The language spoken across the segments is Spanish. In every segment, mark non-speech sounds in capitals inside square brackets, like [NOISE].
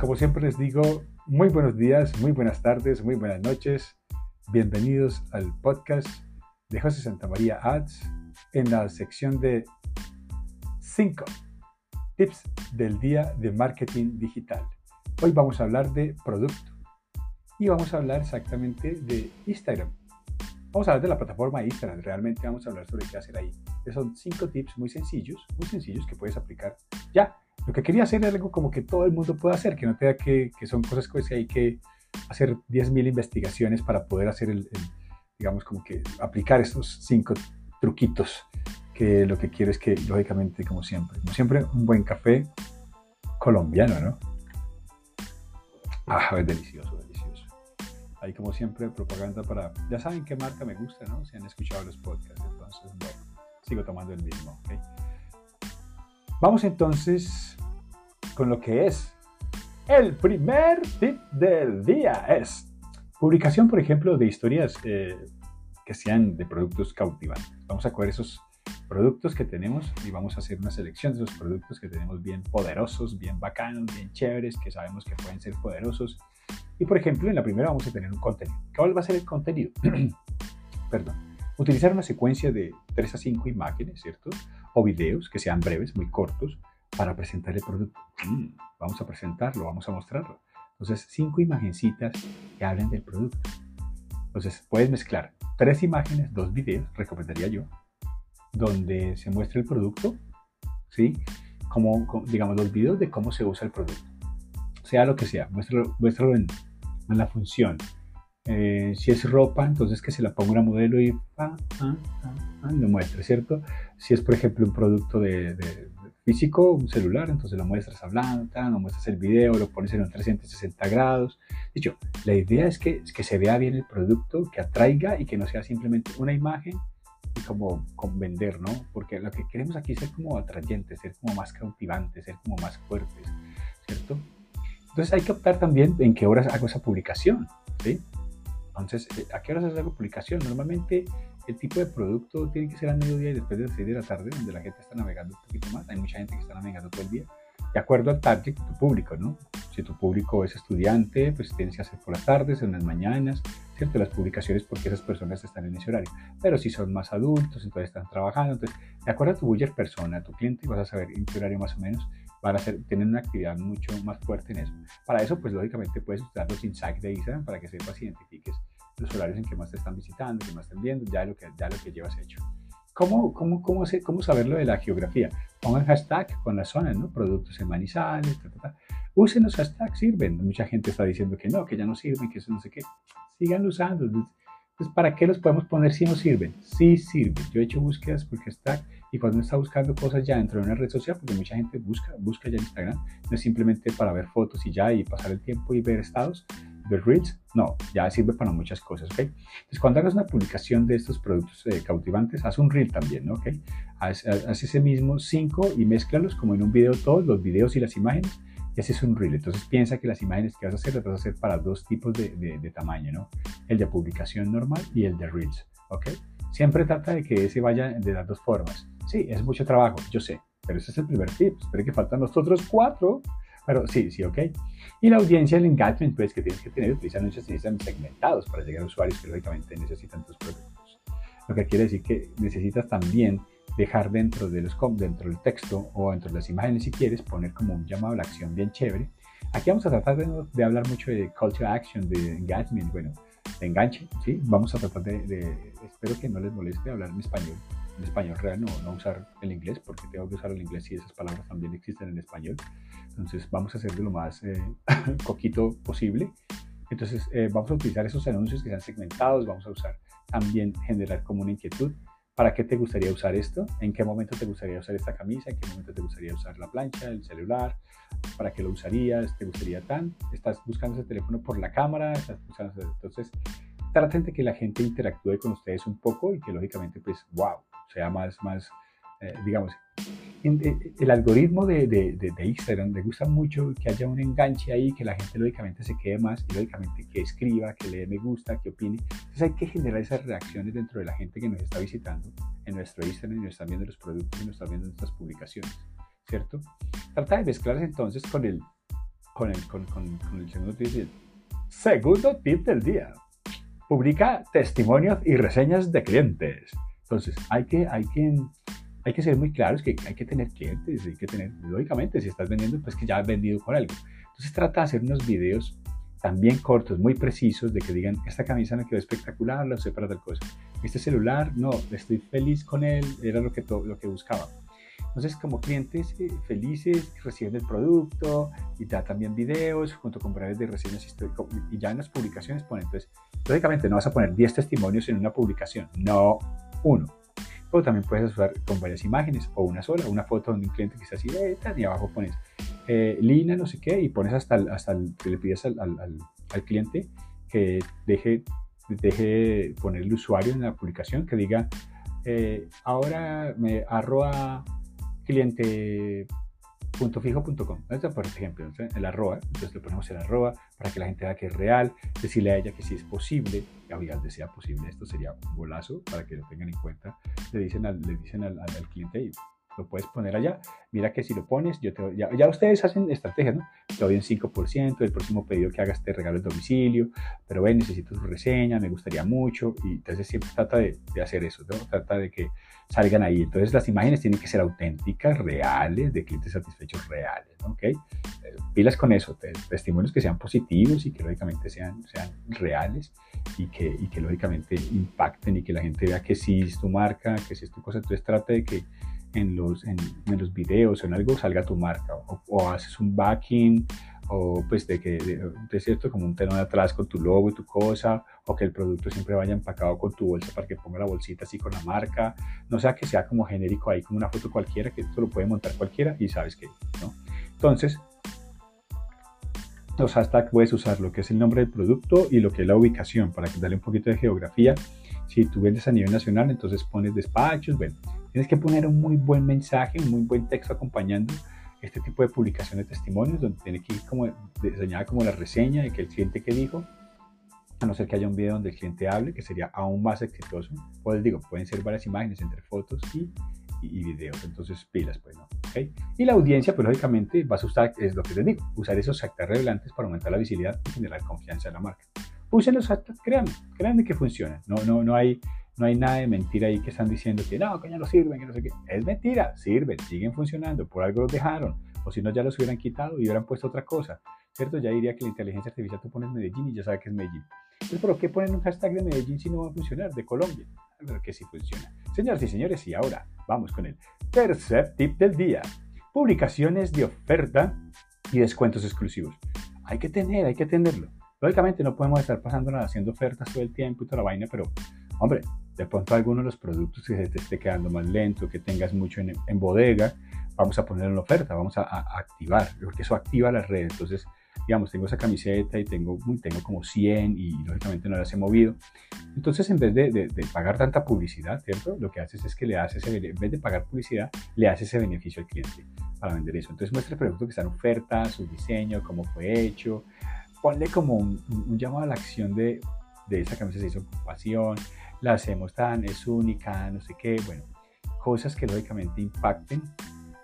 como siempre les digo, muy buenos días, muy buenas tardes, muy buenas noches. Bienvenidos al podcast de José Santamaría Ads en la sección de 5 tips del día de marketing digital. Hoy vamos a hablar de producto y vamos a hablar exactamente de Instagram. Vamos a hablar de la plataforma Instagram, realmente vamos a hablar sobre qué hacer ahí. son cinco tips muy sencillos, muy sencillos que puedes aplicar ya lo que quería hacer era algo como que todo el mundo pueda hacer, que no tenga que, que son cosas que hay que hacer 10.000 investigaciones para poder hacer el, digamos, como que aplicar estos cinco truquitos, que lo que quiero es que, lógicamente, como siempre, como siempre, un buen café colombiano, ¿no? Ah, es delicioso, delicioso. Hay como siempre propaganda para, ya saben qué marca me gusta, ¿no? Si han escuchado los podcasts, entonces, bueno, sigo tomando el mismo, ¿ok? Vamos entonces con lo que es el primer tip del día. Es publicación, por ejemplo, de historias eh, que sean de productos cautivantes. Vamos a coger esos productos que tenemos y vamos a hacer una selección de esos productos que tenemos bien poderosos, bien bacanos, bien chéveres, que sabemos que pueden ser poderosos. Y por ejemplo, en la primera vamos a tener un contenido. ¿Cuál va a ser el contenido? [CLEARS THROAT] Perdón. Utilizar una secuencia de 3 a 5 imágenes, ¿cierto? o videos que sean breves, muy cortos, para presentar el producto. Mm, vamos a presentarlo, vamos a mostrarlo. Entonces, cinco imagencitas que hablen del producto. Entonces, puedes mezclar tres imágenes, dos videos, recomendaría yo, donde se muestra el producto, ¿sí? Como, digamos, los videos de cómo se usa el producto. Sea lo que sea, muéstralo, muéstralo en, en la función, eh, si es ropa, entonces que se la ponga una modelo y ah, ah, ah, lo muestre, ¿cierto? Si es, por ejemplo, un producto de, físico, un celular, entonces lo muestras hablando, lo muestras el video, lo pones en un 360 grados. Dicho, la idea es que, que se vea bien el producto, que atraiga y que no sea simplemente una imagen y como, como vender, ¿no? Porque lo que queremos aquí es ser como atrayentes, ser como más cautivantes, ser como más fuertes, ¿cierto? Entonces hay que optar también en qué horas hago esa publicación, ¿sí? Entonces, eh, ¿a qué horas hace la publicación? Normalmente el tipo de producto tiene que ser al mediodía y después de las 6 de la tarde, donde la gente está navegando un poquito más. Hay mucha gente que está navegando todo el día, de acuerdo al target de tu público, ¿no? Si tu público es estudiante, pues tienes que hacer por las tardes, en las mañanas, ¿cierto? Las publicaciones porque esas personas están en ese horario. Pero si son más adultos, entonces están trabajando. Entonces, de acuerdo a tu buyer persona, a tu cliente, vas a saber en qué horario más o menos van a tener una actividad mucho más fuerte en eso. Para eso, pues lógicamente puedes usar los insights de Instagram para que sepas identifiques los horarios en que más te están visitando, que más están viendo, ya lo que, ya lo que llevas hecho. ¿Cómo, cómo, cómo, cómo saberlo de la geografía? Pongan hashtag con las zonas, ¿no? Productos en Manizales, Usen los hashtags, sirven. Mucha gente está diciendo que no, que ya no sirven, que eso no sé qué. Sigan usando. Entonces, ¿para qué los podemos poner si no sirven? Sí sirven. Yo he hecho búsquedas por hashtag y cuando uno está buscando cosas ya dentro de una red social, porque mucha gente busca, busca ya Instagram, no es simplemente para ver fotos y ya y pasar el tiempo y ver estados, de Reels, no, ya sirve para muchas cosas, ¿ok? Entonces, cuando hagas una publicación de estos productos eh, cautivantes, haz un Reel también, ¿no? ¿ok? Haz, ese mismo 5 y mézclalos como en un video todos, los videos y las imágenes, y haces un Reel. Entonces, piensa que las imágenes que vas a hacer las vas a hacer para dos tipos de, de, tamaño, ¿no? El de publicación normal y el de Reels, ¿ok? Siempre trata de que ese vaya de las dos formas. Sí, es mucho trabajo, yo sé, pero ese es el primer tip. Espero que faltan los otros cuatro pero sí, sí, ok. Y la audiencia, el engagement, pues que tienes que tener, utilizar anuncios segmentados para llegar a usuarios que lógicamente necesitan tus productos. Lo que quiere decir que necesitas también dejar dentro, de los, dentro del texto o dentro de las imágenes, si quieres, poner como un llamado a la acción bien chévere. Aquí vamos a tratar de, hablar mucho de call to action, de engagement, bueno, de enganche, ¿sí? Vamos a tratar de, de, espero que no les moleste hablar en español, en español real, no, no usar el inglés, porque tengo que usar el inglés y esas palabras también existen en español. Entonces vamos a hacer de lo más eh, [LAUGHS] coquito posible. Entonces eh, vamos a utilizar esos anuncios que sean segmentados, vamos a usar también generar como una inquietud. ¿Para qué te gustaría usar esto? ¿En qué momento te gustaría usar esta camisa? ¿En qué momento te gustaría usar la plancha, el celular? ¿Para qué lo usarías? ¿Te gustaría tan? ¿Estás buscando ese teléfono por la cámara? ¿Estás buscando... Entonces, traten de que la gente interactúe con ustedes un poco y que lógicamente, pues, wow, sea más, más eh, digamos, eh, el algoritmo de, de, de, Instagram le gusta mucho que haya un enganche ahí, que la gente lógicamente se quede más lógicamente que escriba, que le dé me gusta, que opine. Entonces hay que generar esas reacciones dentro de la gente que nos está visitando en nuestro Instagram y nos están viendo los productos y nos están viendo nuestras publicaciones, ¿cierto? Trata de mezclarse entonces con el con el, con, el segundo tip. Segundo tip del día. Publica testimonios y reseñas de clientes. Entonces, hay que, hay que, hay que ser muy claros que hay que tener clientes, hay que tener, lógicamente, si estás vendiendo, pues que ya has vendido con algo. Entonces, trata de hacer unos videos también cortos, muy precisos, de que digan, esta camisa me quedó espectacular, la usé para tal cosa. Este celular, no, estoy feliz con él, era lo que, lo que buscaba. Entonces, como clientes eh, felices, reciben el producto y da también videos junto con breves de reseñas históricas y ya en las publicaciones ponen, entonces, lógicamente no vas a poner 10 testimonios en una publicación, no uno. Pero también puedes usar con varias imágenes o una sola, una foto de un cliente que está así, y abajo pones eh, Lina, no sé qué, y pones hasta, hasta el, que le pides al, al, al, cliente que deje, deje poner el usuario en la publicación, que diga, eh, ahora me arroba cliente .fijo.com, por ejemplo, el arroba, entonces le ponemos el arroba para que la gente vea que es real, decirle a ella que si es posible, y al sea posible, esto sería un golazo para que lo tengan en cuenta, le dicen al, le dicen al, al cliente, lo puedes poner allá. Mira que si lo pones, yo te, ya, ya, ustedes hacen estrategias, ¿no? Te doy un 5%, el próximo pedido que hagas te regalo el domicilio, pero ven, necesito su reseña, me gustaría mucho, y entonces siempre trata de, de hacer eso, ¿no? Trata de que salgan ahí. Entonces las imágenes tienen que ser auténticas, reales, de clientes satisfechos reales, ¿no? ¿ok? Eh, pilas con eso, testimonios que sean positivos y que lógicamente sean, sean reales y que, y que lógicamente impacten y que la gente vea que sí es tu marca, que sí es tu cosa. Entonces trata de que en los, en, los videos o en algo salga tu marca o, haces un backing o pues de que de, cierto como un telón atrás con tu logo y tu cosa o que el producto siempre vaya empacado con tu bolsa para que ponga la bolsita así con la marca. No sea que sea como genérico ahí como una foto cualquiera que esto lo puede montar cualquiera y sabes que no entonces los hashtags puedes usar lo que es el nombre del producto y lo que es la ubicación para que darle un poquito de geografía. Si tú vendes a nivel nacional entonces pones despachos bueno Tienes que poner un muy buen mensaje, un muy buen texto acompañando este tipo de publicación de testimonios, donde tiene que ir como diseñada como la reseña de que el cliente que dijo, a no ser que haya un video donde el cliente hable, que sería aún más exitoso. Pues digo, pueden ser varias imágenes entre fotos y, y, videos, entonces pilas, pues no. ¿okay? Y la audiencia, pues lógicamente vas a usar, es lo que les digo, usar esos actas revelantes para aumentar la visibilidad y generar confianza en la marca. Usen los actas, créanme, créanme que funcionan. No, no, no hay no hay nada de mentira ahí que están diciendo que no, que ya no sirven, que no sé qué. Es mentira, sirven, siguen funcionando, por algo los dejaron, o si no ya los hubieran quitado y hubieran puesto otra cosa, ¿cierto? Ya diría que la inteligencia artificial tú pones Medellín y ya sabe que es Medellín. Entonces, ¿por qué ponen un hashtag de Medellín si no va a funcionar? De Colombia. Pero que sí funciona. Señoras y señores, y ahora vamos con el tercer tip del día. Publicaciones de oferta y descuentos exclusivos. Hay que tener, hay que tenerlo. Lógicamente no podemos estar pasando haciendo ofertas todo el tiempo y toda la vaina, pero hombre, de pronto alguno de los productos que se te esté quedando más lento, que tengas mucho en, bodega, vamos a poner en oferta, vamos a, activar, porque eso activa las redes. Entonces, digamos, tengo esa camiseta y tengo, tengo como 100 y lógicamente no las he movido. Entonces, en vez de, pagar tanta publicidad, ¿cierto? Lo que haces es que le haces, en vez de pagar publicidad, le haces ese beneficio al cliente para vender eso. Entonces, muestra el producto que está en oferta, su diseño, cómo fue hecho. Ponle como un, llamado a la acción de, de esa camisa se hizo con pasión, la hacemos tan, es única, no sé qué, bueno, cosas que lógicamente impacten.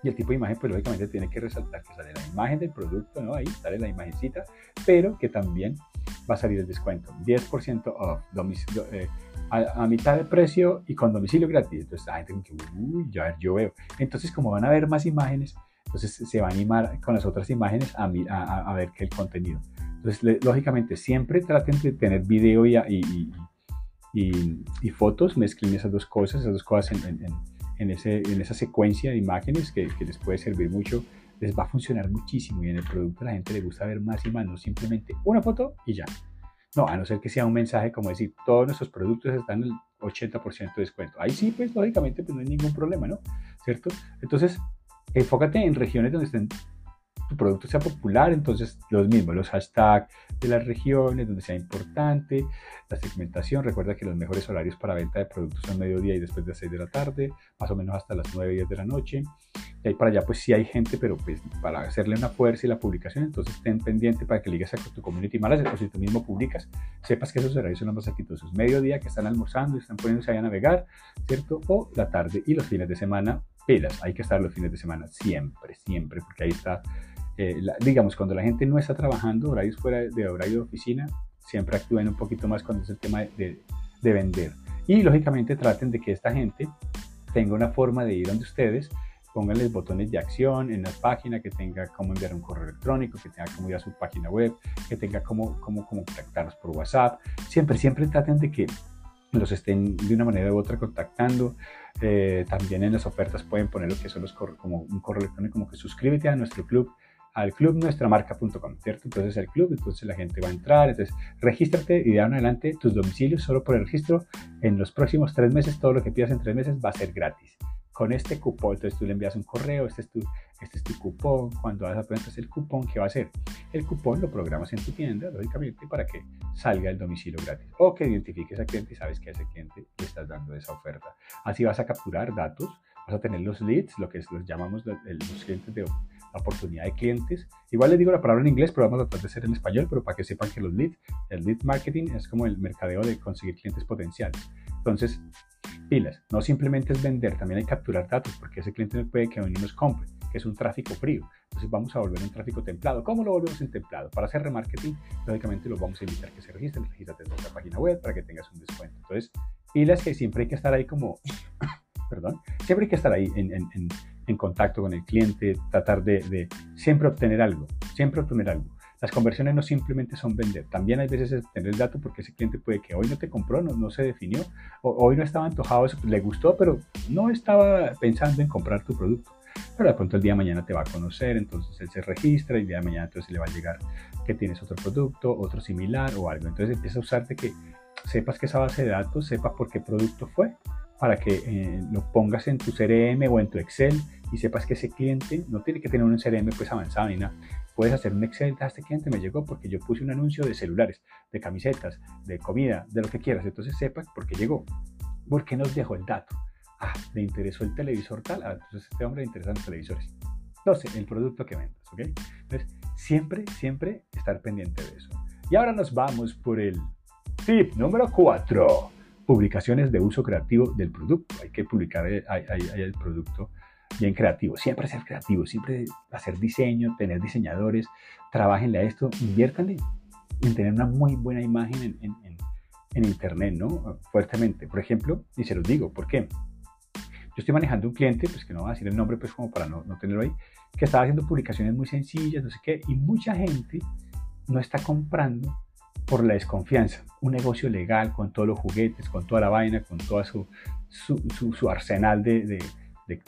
Y el tipo de imagen, pues lógicamente tiene que resaltar que sale la imagen del producto, ¿no? Ahí sale la imagencita, pero que también va a salir el descuento, 10% off, eh, a, mitad de precio y con domicilio gratis. Entonces la gente dice, uy, ya yo veo. Entonces como van a ver más imágenes, entonces se va a animar con las otras imágenes a, a, a ver que el contenido. Entonces, lógicamente, siempre traten de tener video y, fotos, mezclen esas dos cosas, esas dos cosas en, en, en, ese, en esa secuencia de imágenes que, que, les puede servir mucho, les va a funcionar muchísimo y en el producto a la gente le gusta ver más y más, no simplemente una foto y ya. No, a no ser que sea un mensaje como decir, todos nuestros productos están el 80% de descuento. Ahí sí, pues lógicamente pues, no hay ningún problema, ¿no? ¿Cierto? Entonces, enfócate en regiones donde estén tu producto sea popular, entonces los mismos, los hashtags de las regiones donde sea importante, la segmentación, recuerda que los mejores horarios para venta de productos son mediodía y después de las 6 de la tarde, más o menos hasta las 9 y 10 de la noche. Y ahí para allá pues sí hay gente, pero pues para hacerle una fuerza y la publicación, entonces ten pendiente para que le digas a tu community manager o si tú mismo publicas, sepas que esos horarios son los más exitosos. Mediodía que están almorzando y están poniéndose ahí a navegar, ¿cierto? O la tarde y los fines de semana, pilas, hay que estar los fines de semana siempre, siempre, porque ahí está eh, digamos, cuando la gente no está trabajando, horarios fuera de horario de oficina, siempre actúen un poquito más cuando es el tema de, de vender. Y lógicamente traten de que esta gente tenga una forma de ir donde ustedes, pónganles botones de acción en la página, que tenga cómo enviar un correo electrónico, que tenga cómo ir a su página web, que tenga cómo, cómo, cómo contactarlos por WhatsApp. Siempre, siempre traten de que los estén de una manera u otra contactando. Eh, también en las ofertas pueden poner lo que son los como un correo electrónico, como que suscríbete a nuestro club al club nuestramarca.com, ¿cierto? Entonces el club, entonces la gente va a entrar, entonces regístrate y de ahora en adelante tus domicilios solo por el registro en los próximos tres meses, todo lo que pidas en tres meses va a ser gratis. Con este cupón, entonces tú le envías un correo, este es tu, este es tu cupón, cuando vas a poner el cupón, ¿qué va a hacer? El cupón lo programas en tu tienda, lógicamente, para que salga el domicilio gratis o que identifiques a cliente y sabes que a ese cliente le estás dando esa oferta. Así vas a capturar datos, vas a tener los leads, lo que los llamamos los clientes de oportunidad de clientes. Igual les digo la palabra en inglés, pero vamos a tratar de hacer en español, pero para que sepan que los leads, el lead marketing es como el mercadeo de conseguir clientes potenciales. Entonces, pilas, no simplemente es vender, también hay que capturar datos, porque ese cliente no puede que uno nos compre, que es un tráfico frío. Entonces vamos a volver un tráfico templado. ¿Cómo lo volvemos en templado? Para hacer remarketing, lógicamente lo vamos a invitar que se registren, regístrate en nuestra página web para que tengas un descuento. Entonces, pilas que siempre hay que estar ahí como, [COUGHS] perdón, siempre hay que estar ahí en, en, en en contacto con el cliente, tratar de, siempre obtener algo, siempre obtener algo. Las conversiones no simplemente son vender, también hay veces tener el dato porque ese cliente puede que hoy no te compró, no, no se definió, o hoy no estaba antojado, le gustó, pero no estaba pensando en comprar tu producto. Pero de pronto el día de mañana te va a conocer, entonces él se registra y el día de mañana entonces le va a llegar que tienes otro producto, otro similar o algo. Entonces empieza a usarte que sepas que esa base de datos, sepas por qué producto fue, para que eh, lo pongas en tu CRM o en tu Excel y sepas que ese cliente no tiene que tener un CRM pues avanzado ni nada. Puedes hacer un Excel, ah, este cliente me llegó porque yo puse un anuncio de celulares, de camisetas, de comida, de lo que quieras. Entonces sepas por qué llegó, por qué nos dejó el dato. Ah, le interesó el televisor tal, ah, entonces este hombre le interesan los televisores. No sé, el producto que vendas, ¿ok? Entonces, siempre, siempre estar pendiente de eso. Y ahora nos vamos por el tip número 4 publicaciones de uso creativo del producto. Hay que publicar el, el producto bien creativo. Siempre ser creativo, siempre hacer diseño, tener diseñadores, trabajenle a esto, inviértanle en tener una muy buena imagen en, en, Internet, ¿no? Fuertemente. Por ejemplo, y se los digo, ¿por qué? Yo estoy manejando un cliente, pues que no voy a decir el nombre, pues como para no, no tenerlo ahí, que estaba haciendo publicaciones muy sencillas, no sé qué, y mucha gente no está comprando por la desconfianza. Un negocio legal con todos los juguetes, con toda la vaina, con todo su, arsenal de,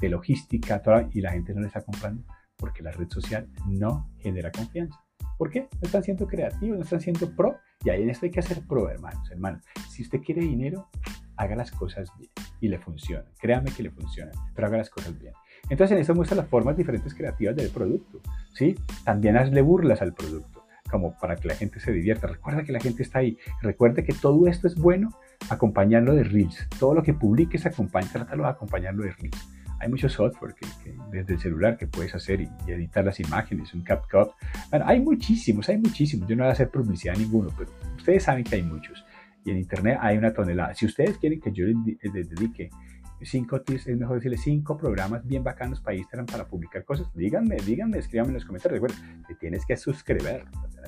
logística, y la gente no le está comprando porque la red social no genera confianza. ¿Por qué? No están siendo creativos, no están siendo pro. Y ahí en esto hay que hacer pro, hermanos. Hermanos, si usted quiere dinero, haga las cosas bien y le funciona. Créame que le funciona, pero haga las cosas bien. Entonces en esto muestra las formas diferentes creativas del producto. ¿sí? También hazle burlas al producto como para que la gente se divierta. Recuerda que la gente está ahí. Recuerda que todo esto es bueno acompañarlo de Reels. Todo lo que publiques, acompaña, trátalo de acompañarlo de Reels. Hay mucho software que, desde el celular que puedes hacer y, editar las imágenes, un CapCut. Bueno, hay muchísimos, hay muchísimos. Yo no voy a hacer publicidad a ninguno, pero ustedes saben que hay muchos. Y en Internet hay una tonelada. Si ustedes quieren que yo les dedique cinco tips, es mejor decirle cinco programas bien bacanos para Instagram para publicar cosas. Díganme, díganme, escríbanme en los comentarios. Recuerda, te tienes que suscribir,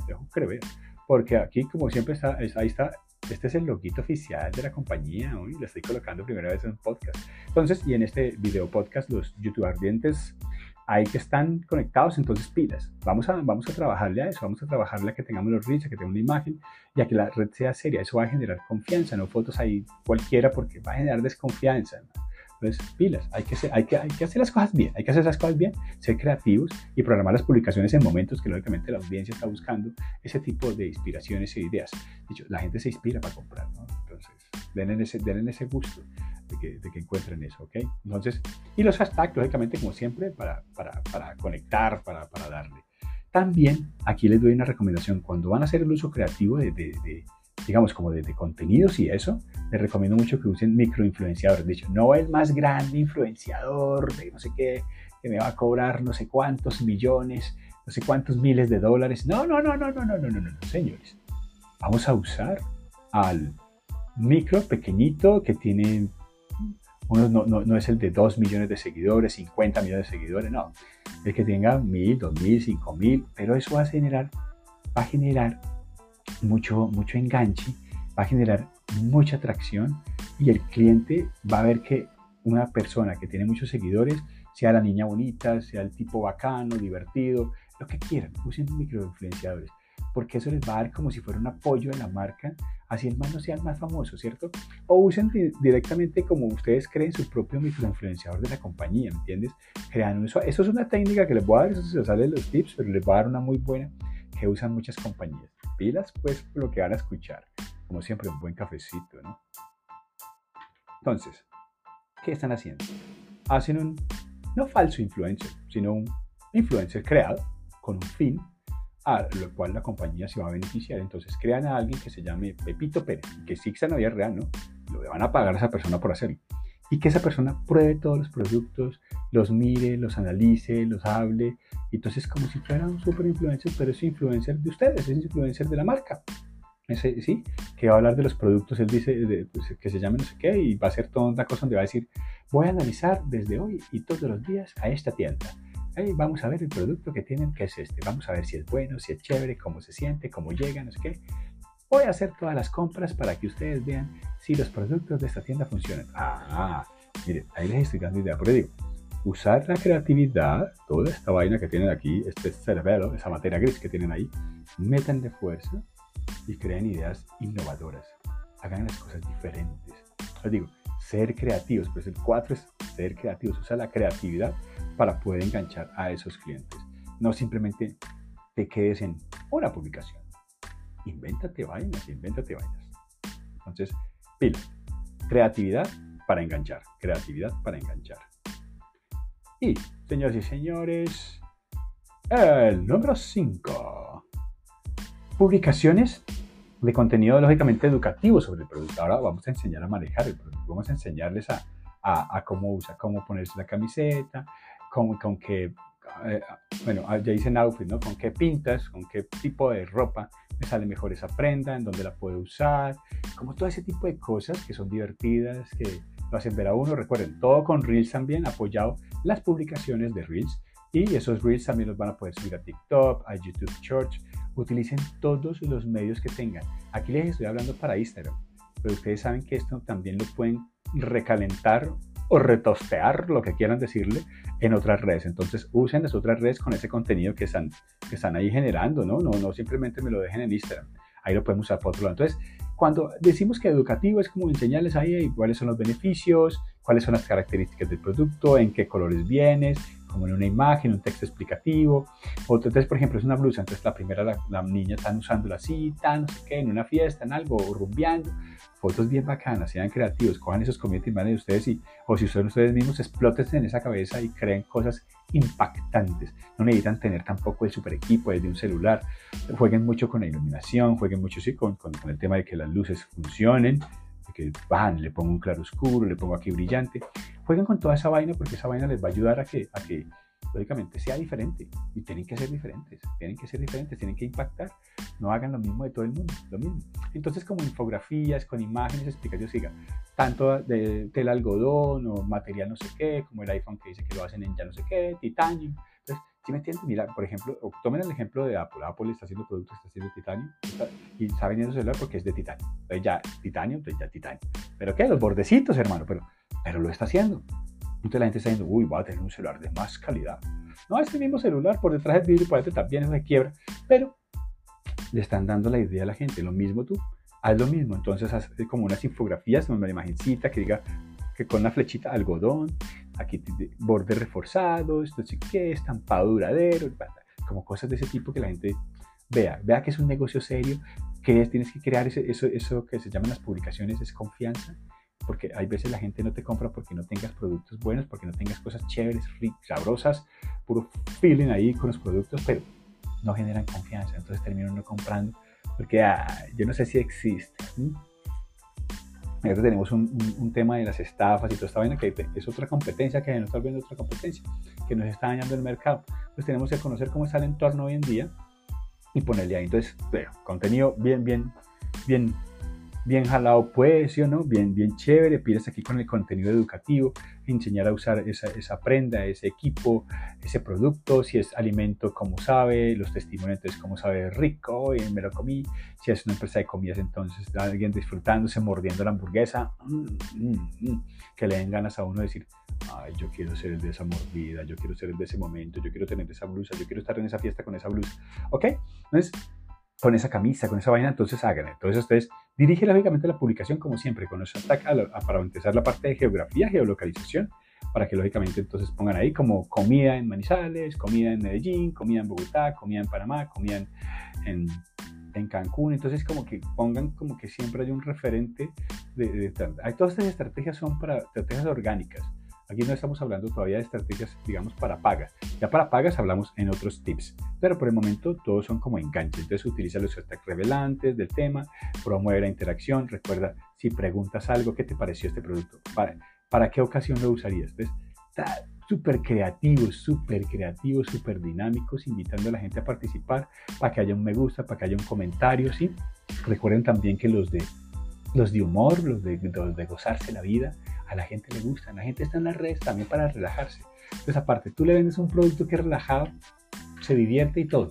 suscribir, porque aquí, como siempre, está, ahí está. Este es el loguito oficial de la compañía. Hoy lo estoy colocando primera vez en un podcast. Entonces, y en este video podcast, los YouTube ardientes hay que están conectados, entonces pilas. Vamos a, vamos a trabajarle a eso, vamos a trabajarle a que tengamos los reels, a que tenga una imagen y a que la red sea seria. Eso va a generar confianza, no fotos ahí cualquiera porque va a generar desconfianza. Entonces, pilas, hay que, hay, que, hay que hacer las cosas bien, hay que hacer las cosas bien, ser creativos y programar las publicaciones en momentos que lógicamente la audiencia está buscando ese tipo de inspiraciones e ideas. Dicho, la gente se inspira para comprar, ¿no? Entonces, denle ese, denle ese gusto de que, de que, encuentren eso, ¿ok? Entonces, y los hashtags, lógicamente, como siempre, para, para, para conectar, para, para, darle. También, aquí les doy una recomendación, cuando van a hacer el uso creativo de, de digamos, como de, contenidos y eso, les recomiendo mucho que usen microinfluenciadores. De hecho, no el más grande influenciador de no sé qué, que me va a cobrar no sé cuántos millones, no sé cuántos miles de dólares. No, no, no, no, no, no, no, no, no, señores. Vamos a usar al micro pequeñito que tiene uno no, no, no, es el de 2 millones de seguidores, 50 millones de seguidores, no. El que tenga 1000, 2000, 5000, pero eso va a generar, va a generar mucho, mucho enganche, va a generar mucha atracción y el cliente va a ver que una persona que tiene muchos seguidores, sea la niña bonita, sea el tipo bacano, divertido, lo que quieran, usen microinfluenciadores, porque eso les va a dar como si fuera un apoyo de la marca, así el más no sea el más famoso, ¿cierto? O usen directamente como ustedes creen su propio microinfluenciador de la compañía, ¿me entiendes? Crean eso. Eso es una técnica que les voy a dar, eso se sale los tips, pero les voy a dar una muy buena que usan muchas compañías. Pilas, pues, lo que van a escuchar. Como siempre, un buen cafecito, ¿no? Entonces, ¿qué están haciendo? Hacen un, no falso influencer, sino un influencer creado con un fin a lo cual la compañía se va a beneficiar. Entonces crean a alguien que se llame Pepito Pérez, que exista en la real, ¿no? Lo van a pagar a esa persona por hacerlo. Y que esa persona pruebe todos los productos, los mire, los analice, los hable. Entonces como si fuera un super influencer, pero es influencer de ustedes, es influencer de la marca. Ese, sí, que va a hablar de los productos, él dice pues, que se llame no sé qué y va a hacer toda una cosa donde va a decir, voy a analizar desde hoy y todos los días a esta tienda vamos a ver el producto que tienen, que es este. Vamos a ver si es bueno, si es chévere, cómo se siente, cómo llega, no sé qué. Voy a hacer todas las compras para que ustedes vean si los productos de esta tienda funcionan. Ah, miren, ahí les estoy dando idea. Pero digo, usar la creatividad, toda esta vaina que tienen aquí, este cerebelo, esa materia gris que tienen ahí, metan de fuerza y creen ideas innovadoras. Hagan las cosas diferentes. Les digo, ser creativos, pues el 4 es ser creativos, usa la creatividad para poder enganchar a esos clientes. No simplemente te quedes en una publicación. Invéntate vainas, invéntate vainas. Entonces, pila, creatividad para enganchar, creatividad para enganchar. Y, señoras y señores, el número 5. Publicaciones de contenido lógicamente educativo sobre el producto. Ahora vamos a enseñar a manejar el producto, vamos a enseñarles a, a, a cómo usa, cómo ponerse la camiseta, con, con qué, eh, bueno, ya dicen outfit, ¿no? Con qué pintas, con qué tipo de ropa me sale mejor esa prenda, en dónde la puedo usar, como todo ese tipo de cosas que son divertidas, que lo hacen ver a uno. Recuerden, todo con Reels también, apoyado las publicaciones de Reels. Y esos Reels también los van a poder subir a TikTok, a YouTube Shorts. Utilicen todos los medios que tengan. Aquí les estoy hablando para Instagram, pero ustedes saben que esto también lo pueden recalentar o retostear, lo que quieran decirle, en otras redes. Entonces usen las otras redes con ese contenido que están, que están ahí generando, ¿no? ¿no? No simplemente me lo dejen en Instagram. Ahí lo podemos usar por otro lado. Entonces, cuando decimos que educativo es como enseñarles ahí cuáles son los beneficios, cuáles son las características del producto, en qué colores vienes, como en una imagen, un texto explicativo. Otro, entonces, por ejemplo, es una blusa, entonces la primera la, niña están usándola así, tan, no sé qué, en una fiesta, en algo, rumbeando. Fotos bien bacanas, sean creativos, cojan esos community de ustedes y, o si son ustedes mismos, explótense en esa cabeza y creen cosas impactantes. No necesitan tener tampoco el super equipo desde un celular. Jueguen mucho con la iluminación, jueguen mucho sí, con, con, con el tema de que las luces funcionen que van, le pongo un claro oscuro, le pongo aquí brillante. Jueguen con toda esa vaina porque esa vaina les va a ayudar a que, a que lógicamente sea diferente. Y tienen que ser diferentes, tienen que ser diferentes, tienen que impactar. No hagan lo mismo de todo el mundo, lo mismo. Entonces, como infografías, con imágenes explicativas, siga, tanto de tela algodón o material no sé qué, como el iPhone que dice que lo hacen en ya no sé qué, titanio. ¿Sí me entiendes? Mira, por ejemplo, tomen el ejemplo de Apple. Apple está haciendo productos, está haciendo titanio y está vendiendo celular porque es de titanio. Entonces ya titanio, entonces ya titanio. Pero ¿qué? Los bordecitos, hermano, pero, pero lo está haciendo. Entonces la gente está diciendo, uy, va a tener un celular de más calidad. No, este mismo celular por detrás del vidrio, por dentro también es de quiebra, pero le están dando la idea a la gente. Lo mismo tú, haz lo mismo. Entonces haz como unas infografías, una imagencita que diga que con una flechita algodón, aquí bordes reforzados, no sé qué, estampado duradero, como cosas de ese tipo que la gente vea, vea que es un negocio serio, que tienes que crear eso, eso que se llaman las publicaciones, es confianza, porque hay veces la gente no te compra porque no tengas productos buenos, porque no tengas cosas chéveres, sabrosas, puro feeling ahí con los productos, pero no generan confianza, entonces terminan no comprando, porque ah, yo no sé si existe tenemos un, tema de las estafas y toda esta vaina que es otra competencia que nos está viendo otra competencia que nos está dañando el mercado. Pues tenemos que conocer cómo está el entorno hoy en día y ponerle ahí. Entonces, bueno, contenido bien, bien, bien bien jalado pues, ¿sí o no? Bien, bien chévere, pides aquí con el contenido educativo, enseñar a usar esa, esa, prenda, ese equipo, ese producto, si es alimento, como sabe, los testimonios, entonces cómo sabe rico, y me lo comí, si es una empresa de comidas, entonces alguien disfrutándose, mordiendo la hamburguesa, mm, mm, mm, que le den ganas a uno de decir, ay, yo quiero ser el de esa mordida, yo quiero ser el de ese momento, yo quiero tener esa blusa, yo quiero estar en esa fiesta con esa blusa, ¿ok? Entonces, con esa camisa, con esa vaina, entonces hagan. Entonces ustedes dirigen lógicamente la publicación como siempre, con los hashtags para empezar la parte de geografía, geolocalización, para que lógicamente entonces pongan ahí como comida en Manizales, comida en Medellín, comida en Bogotá, comida en Panamá, comida en, en, Cancún. Entonces como que pongan como que siempre hay un referente de, todas estas estrategias son para estrategias orgánicas Aquí no estamos hablando todavía de estrategias, digamos, para pagas. Ya para pagas hablamos en otros tips, pero por el momento todos son como enganches. Entonces utiliza los hashtags revelantes del tema, promueve la interacción. Recuerda, si preguntas algo, ¿qué te pareció este producto? ¿Para, para qué ocasión lo usarías? ¿Ves? Súper creativos, súper creativos, súper dinámicos, invitando a la gente a participar para que haya un me gusta, para que haya un comentario, ¿sí? Recuerden también que los de, los de humor, los de, los de gozarse la vida, a la gente le gusta, la gente está en las redes también para relajarse. Entonces, aparte, tú le vendes un producto que es relajado, se divierte y todo.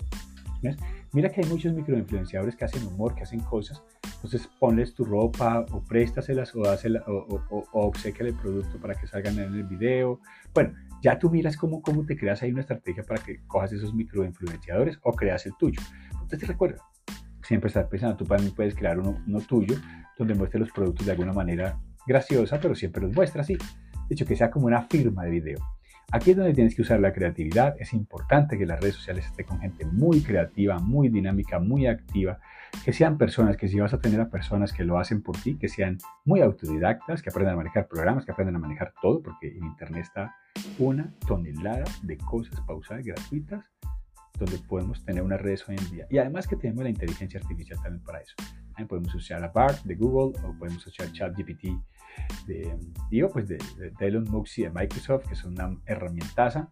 Mira que hay muchos microinfluenciadores que hacen humor, que hacen cosas. Entonces, ponles tu ropa o préstaselas o, o, o, o el producto para que salgan en el video. Bueno, ya tú miras cómo, cómo te creas ahí una estrategia para que cojas esos microinfluenciadores o creas el tuyo. Entonces, recuerda, siempre estar pensando, tú también puedes crear uno, uno tuyo donde muestre los productos de alguna manera graciosa, pero siempre los muestra así. De hecho, que sea como una firma de video. Aquí es donde tienes que usar la creatividad. Es importante que las redes sociales estén con gente muy creativa, muy dinámica, muy activa. Que sean personas, que si vas a tener a personas que lo hacen por ti, que sean muy autodidactas, que aprendan a manejar programas, que aprendan a manejar todo, porque en Internet está una tonelada de cosas pausadas gratuitas donde podemos tener unas redes hoy en día. Y además que tenemos la inteligencia artificial también para eso. También podemos usar a BART de Google o podemos usar ChatGPT de, digo, pues de, de Elon Musk y de Microsoft, que son una herramientaza.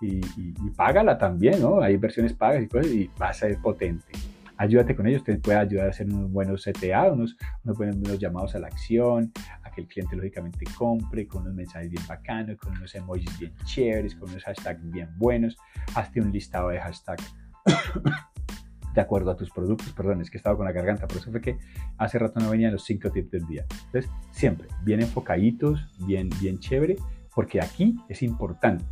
Y, y, págala también, ¿no? Hay versiones pagas y cosas y va a ser potente. Ayúdate con ellos, te puede ayudar a hacer unos buenos CTA, unos, unos buenos llamados a la acción, a que el cliente lógicamente compre con unos mensajes bien bacanos, con unos emojis bien chéveres, con unos hashtags bien buenos. Hazte un listado de hashtags de acuerdo a tus productos. Perdón, es que estaba con la garganta, por eso fue que hace rato no venían los cinco tips del día. Entonces, siempre bien enfocaditos, bien, bien chévere, porque aquí es importante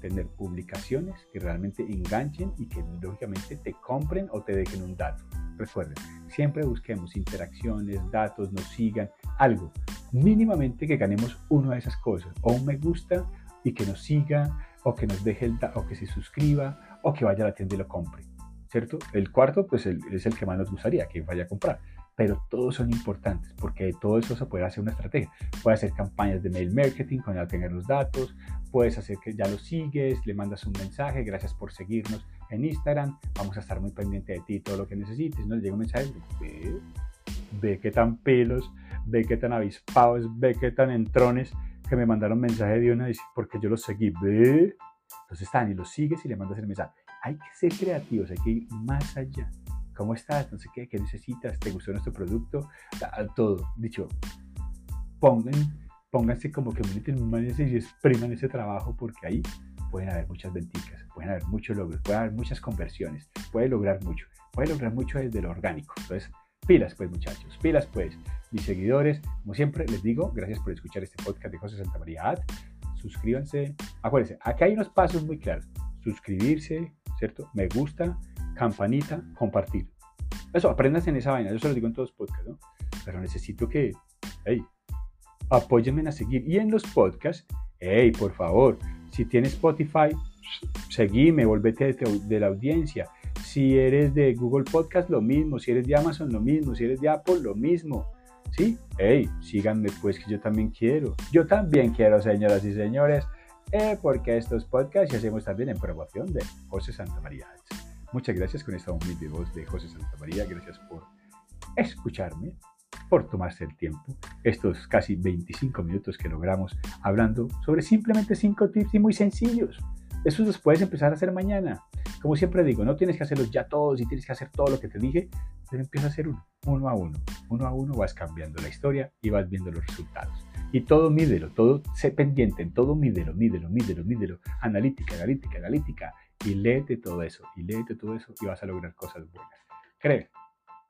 tener publicaciones que realmente enganchen y que lógicamente te compren o te dejen un dato. Recuerden, siempre busquemos interacciones, datos, nos sigan, algo mínimamente que ganemos una de esas cosas, o un me gusta y que nos siga, o que nos deje el o que se suscriba, o que vaya a la tienda y lo compre. ¿Cierto? El cuarto, pues es el que más nos gustaría que vaya a comprar. Pero todos son importantes porque todo eso se puede hacer una estrategia. Puedes hacer campañas de mail marketing con ya tener los datos. Puedes hacer que ya lo sigues, le mandas un mensaje, gracias por seguirnos en Instagram. Vamos a estar muy pendiente de ti, todo lo que necesites. ¿no? Le llega un mensaje, ve, ve qué tan pelos, ve qué tan avispados, ve qué tan entrones que me mandaron mensaje de una y porque yo los seguí, ve. Entonces y los sigues y le mandas el mensaje hay que ser creativos, hay que ir más allá. ¿Cómo estás? No sé qué, ¿qué necesitas? ¿Te gustó nuestro producto? Todo. Dicho, pongan, pónganse como que y expriman ese trabajo porque ahí pueden haber muchas venticas, pueden haber muchos logros, pueden haber muchas conversiones, puede lograr mucho, puede lograr mucho desde lo orgánico. Entonces, pilas pues muchachos, pilas pues mis seguidores. Como siempre les digo, gracias por escuchar este podcast de José Santa María Ad. Suscríbanse. Acuérdense, aquí hay unos pasos muy claros. Suscribirse, ¿cierto? Me gusta, campanita, compartir. Eso, aprendas en esa vaina, yo se lo digo en todos los podcasts, ¿no? Pero necesito que, hey, apóyenme a seguir. Y en los podcasts, hey, por favor, si tienes Spotify, seguime, volvete de, de la audiencia. Si eres de Google Podcast, lo mismo. Si eres de Amazon, lo mismo. Si eres de Apple, lo mismo. ¿Sí? Hey, síganme pues que yo también quiero. Yo también quiero, señoras y señores eh, porque estos podcasts hacemos también en promoción de José Santa María. Muchas gracias con esta humilde voz de José Santa María. Gracias por escucharme, por tomarse el tiempo, estos casi 25 minutos que logramos hablando sobre simplemente cinco tips y muy sencillos. Eso los puedes empezar a hacer mañana. Como siempre digo, no tienes que hacerlos ya todos y tienes que hacer todo lo que te dije, pero empieza a hacer uno, uno a uno. Uno a uno vas cambiando la historia y vas viendo los resultados. Y todo mídelo, todo sé pendiente, en todo mídelo, mídelo, mídelo, mídelo. Analítica, analítica, analítica. Y léete todo eso, y léete todo eso y vas a lograr cosas buenas. Cree,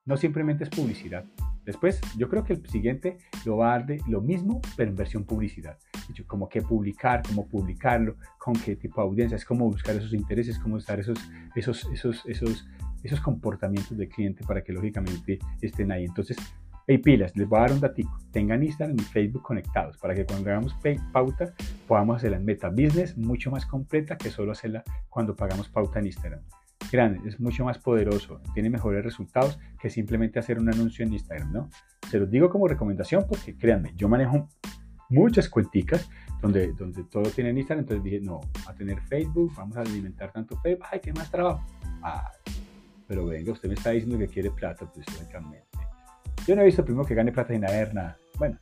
no simplemente es publicidad. Después, yo creo que el siguiente lo va a dar de lo mismo, pero en versión publicidad. Como qué publicar, cómo publicarlo, con qué tipo de audiencia, es cómo buscar esos intereses, cómo estar esos, esos, esos, esos, esos comportamientos del cliente para que lógicamente estén ahí. Entonces, Hey pilas, les voy a dar un datico. Tengan Instagram y Facebook conectados para que cuando hagamos pauta podamos hacerla en Meta Business mucho más completa que solo hacerla cuando pagamos pauta en Instagram. Grande, es mucho más poderoso, tiene mejores resultados que simplemente hacer un anuncio en Instagram, ¿no? Se los digo como recomendación porque créanme, yo manejo muchas cuenticas donde, donde todo tiene Instagram, entonces dije, no, a tener Facebook, vamos a alimentar tanto Facebook, ay, qué más trabajo. Ah, pero venga, usted me está diciendo que quiere plata, pues francamente. Yo no he visto primero que gane plata sin haber nada. Bueno,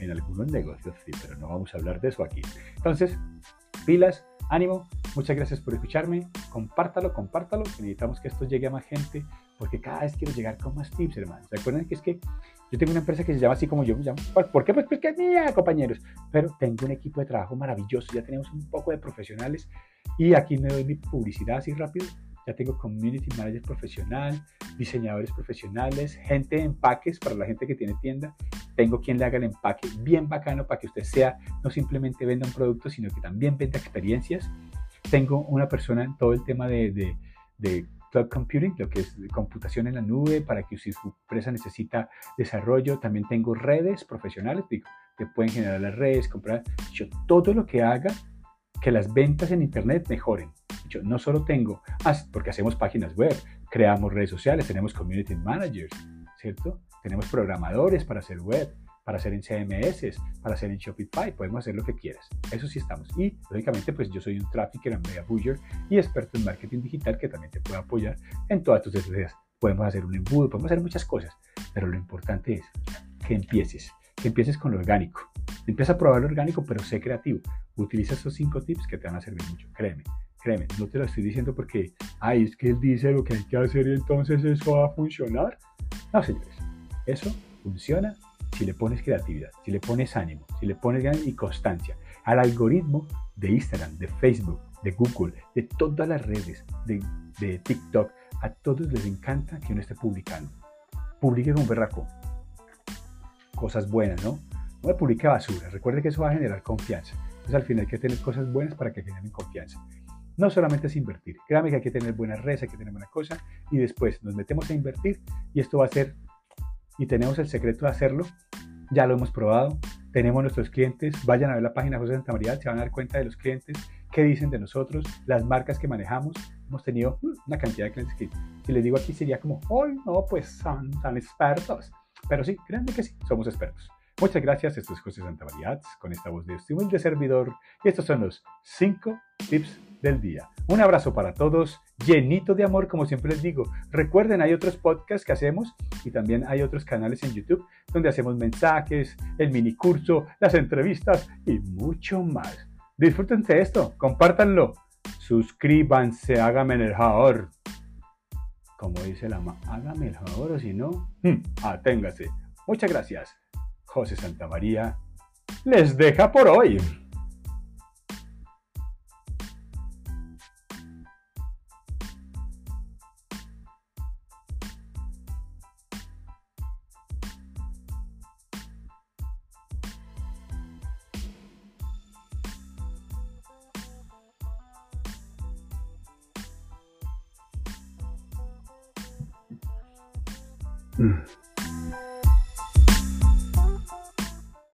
en algunos negocios sí, pero no vamos a hablar de eso aquí. Entonces, pilas, ánimo, muchas gracias por escucharme, compártalo, compártalo, necesitamos que esto llegue a más gente, porque cada vez quiero llegar con más tips, hermanos. Recuerden que es que yo tengo una empresa que se llama así como yo me llamo. ¿Por qué? Pues porque es mía, compañeros. Pero tengo un equipo de trabajo maravilloso, ya tenemos un poco de profesionales y aquí me doy mi publicidad así rápido ya tengo community manager profesional, diseñadores profesionales, gente de empaques para la gente que tiene tienda. Tengo quien le haga el empaque bien bacano para que usted sea, no simplemente venda un producto, sino que también venda experiencias. Tengo una persona en todo el tema de, de, cloud computing, lo que es computación en la nube, para que si su empresa necesita desarrollo. También tengo redes profesionales, digo, que pueden generar las redes, comprar. Yo todo lo que haga que las ventas en Internet mejoren no solo tengo, ah, porque hacemos páginas web, creamos redes sociales, tenemos community managers, ¿cierto? Tenemos programadores para hacer web, para hacer en CMS, para hacer en Shopify, podemos hacer lo que quieras. Eso sí estamos. Y lógicamente, pues yo soy un trafficker en Media Buyer y experto en marketing digital que también te puede apoyar en todas tus necesidades. Podemos hacer un embudo, podemos hacer muchas cosas, pero lo importante es que empieces, que empieces con lo orgánico. Empieza a probar lo orgánico, pero sé creativo. Utiliza esos cinco tips que te van a servir mucho, créeme. Créeme, no te lo estoy diciendo porque, ay, es que él dice lo que hay que hacer y entonces eso va a funcionar. No, señores, eso funciona si le pones creatividad, si le pones ánimo, si le pones ganas y constancia. Al algoritmo de Instagram, de Facebook, de Google, de todas las redes, de, de TikTok, a todos les encanta que uno esté publicando. Publique con berraco. Cosas buenas, ¿no? No me publique basura. Recuerde que eso va a generar confianza. Entonces al final hay que tener cosas buenas para que generen confianza. No solamente es invertir, créame que hay que tener buenas redes, hay que tener buena cosa y después nos metemos a invertir y esto va a ser, y tenemos el secreto de hacerlo, ya lo hemos probado, tenemos nuestros clientes, vayan a ver la página José Santa María, se van a dar cuenta de los clientes, qué dicen de nosotros, las marcas que manejamos, hemos tenido mm, una cantidad de clientes que si les digo aquí sería como, oh no, pues son tan expertos, pero sí, créanme que sí, somos expertos. Muchas gracias, esto es José Santa María con esta voz de este humilde servidor y estos son los 5 tips del día. Un abrazo para todos, llenito de amor, como siempre les digo. Recuerden, hay otros podcasts que hacemos y también hay otros canales en YouTube donde hacemos mensajes, el mini curso, las entrevistas y mucho más. Disfruten de esto, compártanlo, suscríbanse, háganme el favor. Como dice la ma, hágame el favor o si no, hmm, aténgase. Muchas gracias. José Santa María les deja por hoy.